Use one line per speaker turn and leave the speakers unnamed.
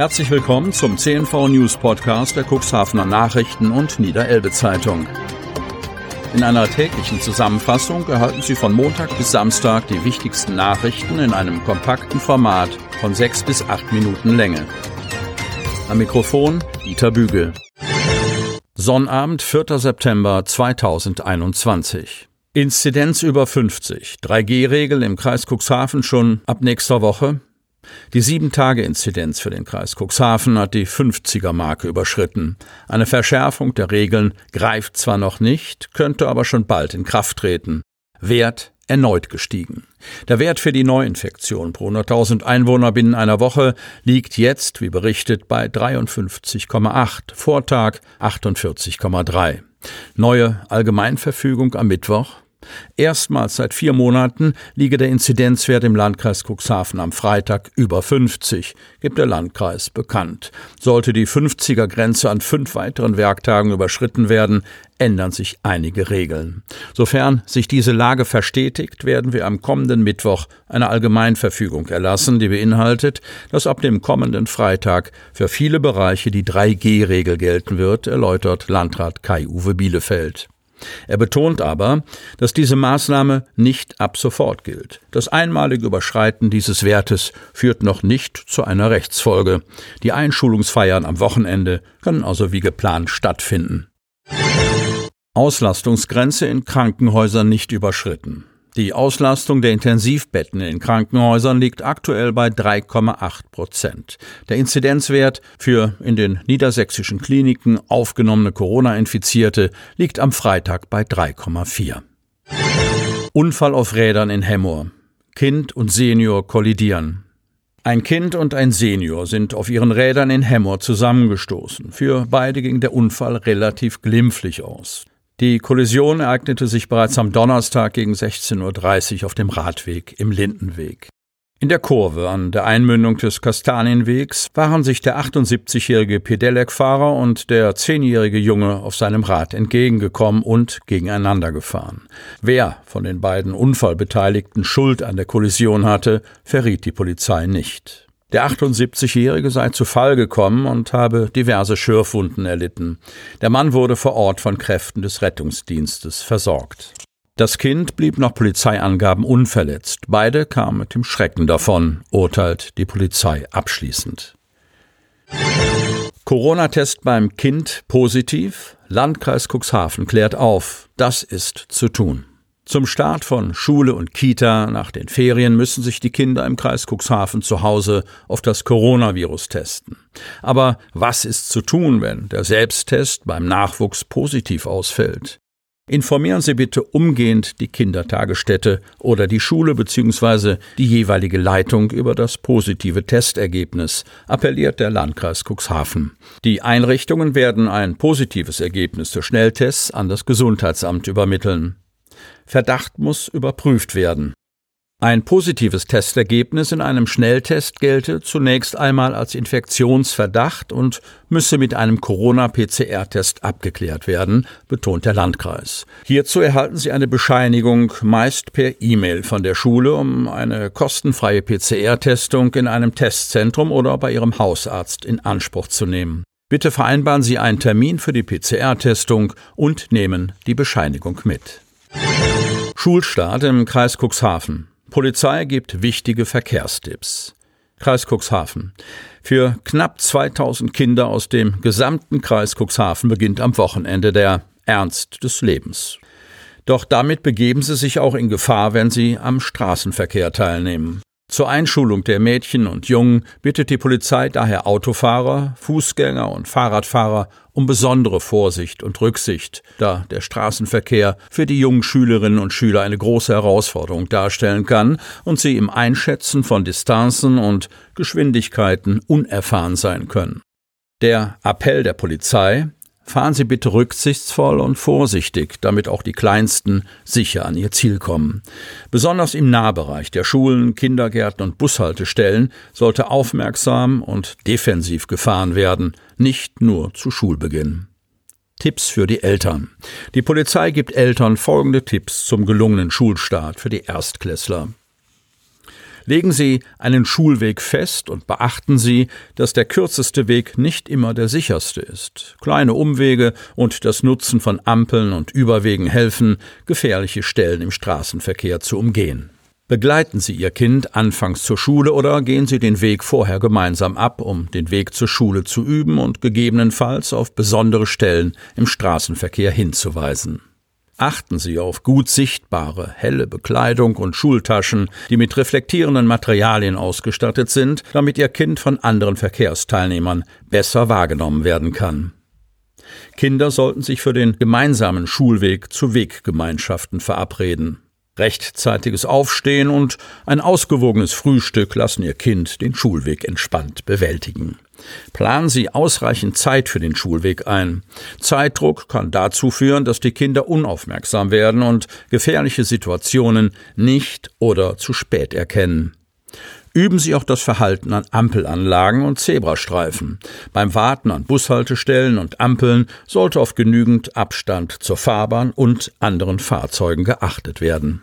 Herzlich willkommen zum CNV News Podcast der Cuxhavener Nachrichten und Niederelbe Zeitung. In einer täglichen Zusammenfassung erhalten Sie von Montag bis Samstag die wichtigsten Nachrichten in einem kompakten Format von sechs bis acht Minuten Länge. Am Mikrofon Dieter Bügel. Sonnabend, 4. September 2021. Inzidenz über 50. 3G-Regel im Kreis Cuxhaven schon ab nächster Woche. Die 7-Tage-Inzidenz für den Kreis Cuxhaven hat die 50er-Marke überschritten. Eine Verschärfung der Regeln greift zwar noch nicht, könnte aber schon bald in Kraft treten. Wert erneut gestiegen. Der Wert für die Neuinfektion pro 100.000 Einwohner binnen einer Woche liegt jetzt, wie berichtet, bei 53,8, Vortag 48,3. Neue Allgemeinverfügung am Mittwoch. Erstmals seit vier Monaten liege der Inzidenzwert im Landkreis Cuxhaven am Freitag über 50, gibt der Landkreis bekannt. Sollte die 50er Grenze an fünf weiteren Werktagen überschritten werden, ändern sich einige Regeln. Sofern sich diese Lage verstetigt, werden wir am kommenden Mittwoch eine Allgemeinverfügung erlassen, die beinhaltet, dass ab dem kommenden Freitag für viele Bereiche die 3G-Regel gelten wird, erläutert Landrat Kai-Uwe Bielefeld. Er betont aber, dass diese Maßnahme nicht ab sofort gilt. Das einmalige Überschreiten dieses Wertes führt noch nicht zu einer Rechtsfolge. Die Einschulungsfeiern am Wochenende können also wie geplant stattfinden. Auslastungsgrenze in Krankenhäusern nicht überschritten. Die Auslastung der Intensivbetten in Krankenhäusern liegt aktuell bei 3,8 Prozent. Der Inzidenzwert für in den niedersächsischen Kliniken aufgenommene Corona-Infizierte liegt am Freitag bei 3,4. Unfall auf Rädern in Hemmoor. Kind und Senior kollidieren. Ein Kind und ein Senior sind auf ihren Rädern in Hemmoor zusammengestoßen. Für beide ging der Unfall relativ glimpflich aus. Die Kollision ereignete sich bereits am Donnerstag gegen 16.30 Uhr auf dem Radweg im Lindenweg. In der Kurve an der Einmündung des Kastanienwegs waren sich der 78-jährige Pedelec-Fahrer und der 10-jährige Junge auf seinem Rad entgegengekommen und gegeneinander gefahren. Wer von den beiden Unfallbeteiligten Schuld an der Kollision hatte, verriet die Polizei nicht. Der 78-Jährige sei zu Fall gekommen und habe diverse Schürfwunden erlitten. Der Mann wurde vor Ort von Kräften des Rettungsdienstes versorgt. Das Kind blieb nach Polizeiangaben unverletzt. Beide kamen mit dem Schrecken davon, urteilt die Polizei abschließend. Corona-Test beim Kind positiv? Landkreis Cuxhaven klärt auf. Das ist zu tun. Zum Start von Schule und Kita nach den Ferien müssen sich die Kinder im Kreis Cuxhaven zu Hause auf das Coronavirus testen. Aber was ist zu tun, wenn der Selbsttest beim Nachwuchs positiv ausfällt? Informieren Sie bitte umgehend die Kindertagesstätte oder die Schule bzw. die jeweilige Leitung über das positive Testergebnis, appelliert der Landkreis Cuxhaven. Die Einrichtungen werden ein positives Ergebnis des Schnelltests an das Gesundheitsamt übermitteln. Verdacht muss überprüft werden. Ein positives Testergebnis in einem Schnelltest gelte zunächst einmal als Infektionsverdacht und müsse mit einem Corona-PCR-Test abgeklärt werden, betont der Landkreis. Hierzu erhalten Sie eine Bescheinigung meist per E-Mail von der Schule, um eine kostenfreie PCR-Testung in einem Testzentrum oder bei Ihrem Hausarzt in Anspruch zu nehmen. Bitte vereinbaren Sie einen Termin für die PCR-Testung und nehmen die Bescheinigung mit. Schulstart im Kreis Cuxhaven. Polizei gibt wichtige Verkehrstipps. Kreis Cuxhaven. Für knapp 2000 Kinder aus dem gesamten Kreis Cuxhaven beginnt am Wochenende der Ernst des Lebens. Doch damit begeben sie sich auch in Gefahr, wenn sie am Straßenverkehr teilnehmen. Zur Einschulung der Mädchen und Jungen bittet die Polizei daher Autofahrer, Fußgänger und Fahrradfahrer um besondere Vorsicht und Rücksicht, da der Straßenverkehr für die jungen Schülerinnen und Schüler eine große Herausforderung darstellen kann und sie im Einschätzen von Distanzen und Geschwindigkeiten unerfahren sein können. Der Appell der Polizei Fahren Sie bitte rücksichtsvoll und vorsichtig, damit auch die Kleinsten sicher an ihr Ziel kommen. Besonders im Nahbereich der Schulen, Kindergärten und Bushaltestellen sollte aufmerksam und defensiv gefahren werden, nicht nur zu Schulbeginn. Tipps für die Eltern. Die Polizei gibt Eltern folgende Tipps zum gelungenen Schulstart für die Erstklässler. Legen Sie einen Schulweg fest und beachten Sie, dass der kürzeste Weg nicht immer der sicherste ist. Kleine Umwege und das Nutzen von Ampeln und Überwegen helfen, gefährliche Stellen im Straßenverkehr zu umgehen. Begleiten Sie Ihr Kind anfangs zur Schule oder gehen Sie den Weg vorher gemeinsam ab, um den Weg zur Schule zu üben und gegebenenfalls auf besondere Stellen im Straßenverkehr hinzuweisen. Achten Sie auf gut sichtbare, helle Bekleidung und Schultaschen, die mit reflektierenden Materialien ausgestattet sind, damit Ihr Kind von anderen Verkehrsteilnehmern besser wahrgenommen werden kann. Kinder sollten sich für den gemeinsamen Schulweg zu Weggemeinschaften verabreden. Rechtzeitiges Aufstehen und ein ausgewogenes Frühstück lassen Ihr Kind den Schulweg entspannt bewältigen. Planen Sie ausreichend Zeit für den Schulweg ein. Zeitdruck kann dazu führen, dass die Kinder unaufmerksam werden und gefährliche Situationen nicht oder zu spät erkennen. Üben Sie auch das Verhalten an Ampelanlagen und Zebrastreifen. Beim Warten an Bushaltestellen und Ampeln sollte auf genügend Abstand zur Fahrbahn und anderen Fahrzeugen geachtet werden.